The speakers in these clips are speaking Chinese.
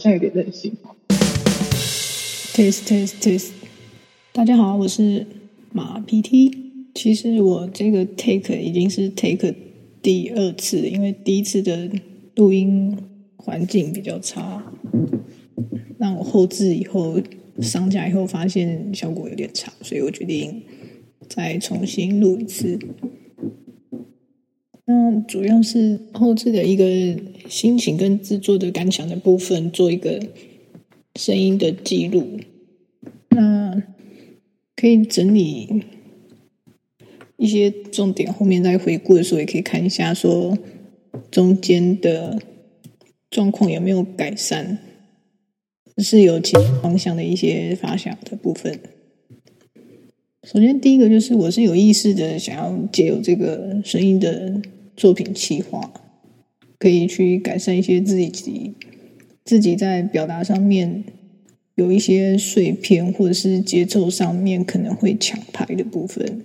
像有点任性。Test test test，大家好，我是马 PT。其实我这个 take 已经是 take 第二次，因为第一次的录音环境比较差，让我后置以后上架以后发现效果有点差，所以我决定再重新录一次。那主要是后置的一个心情跟制作的感想的部分，做一个声音的记录。那可以整理一些重点，后面在回顾的时候也可以看一下，说中间的状况有没有改善，是有其他方向的一些发想的部分。首先，第一个就是我是有意识的想要借由这个声音的。作品企划可以去改善一些自己自己在表达上面有一些碎片，或者是节奏上面可能会抢拍的部分。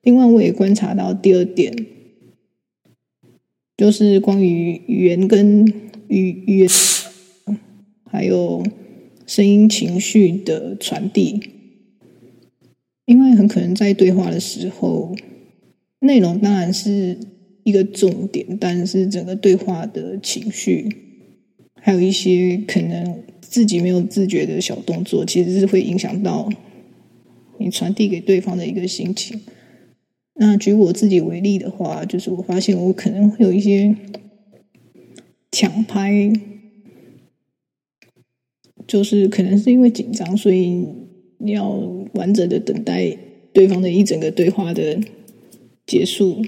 另外，我也观察到第二点，就是关于语言跟语语言还有声音情绪的传递，因为很可能在对话的时候，内容当然是。一个重点，但是整个对话的情绪，还有一些可能自己没有自觉的小动作，其实是会影响到你传递给对方的一个心情。那举我自己为例的话，就是我发现我可能会有一些抢拍，就是可能是因为紧张，所以你要完整的等待对方的一整个对话的结束。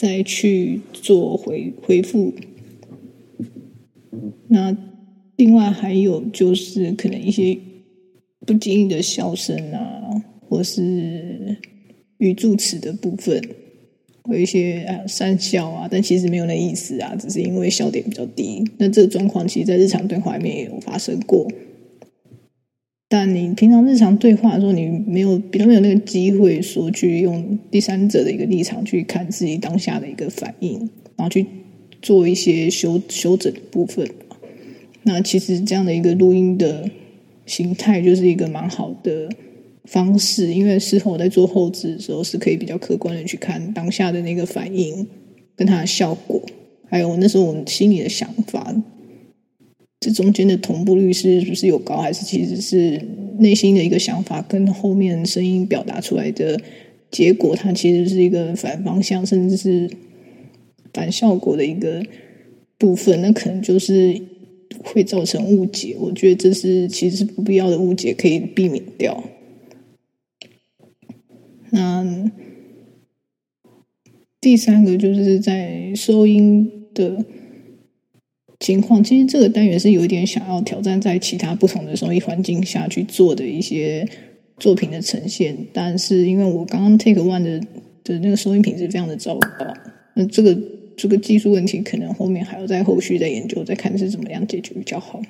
再去做回回复。那另外还有就是可能一些不经意的笑声啊，或是语助词的部分，有一些啊讪笑啊，但其实没有那意思啊，只是因为笑点比较低。那这个状况其实，在日常对话里面也有发生过。但你平常日常对话的时候，你没有比较没有那个机会说去用第三者的一个立场去看自己当下的一个反应，然后去做一些修修整的部分。那其实这样的一个录音的形态就是一个蛮好的方式，因为事后我在做后置的时候是可以比较客观的去看当下的那个反应跟它的效果，还有那时候我们心里的想法。这中间的同步率是不是有高，还是其实是内心的一个想法跟后面声音表达出来的结果，它其实是一个反方向，甚至是反效果的一个部分，那可能就是会造成误解。我觉得这是其实是不必要的误解，可以避免掉。那第三个就是在收音的。情况其实这个单元是有一点想要挑战在其他不同的收音环境下去做的一些作品的呈现，但是因为我刚刚 take one 的的那个收音品质非常的糟糕，那这个这个技术问题可能后面还要在后续再研究，再看是怎么样解决比较好。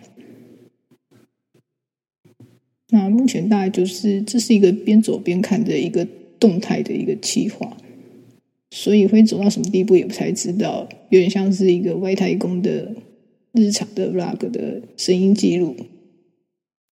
那目前大概就是这是一个边走边看的一个动态的一个企划，所以会走到什么地步也不太知道，有点像是一个外太空的。日常的 vlog 的声音记录。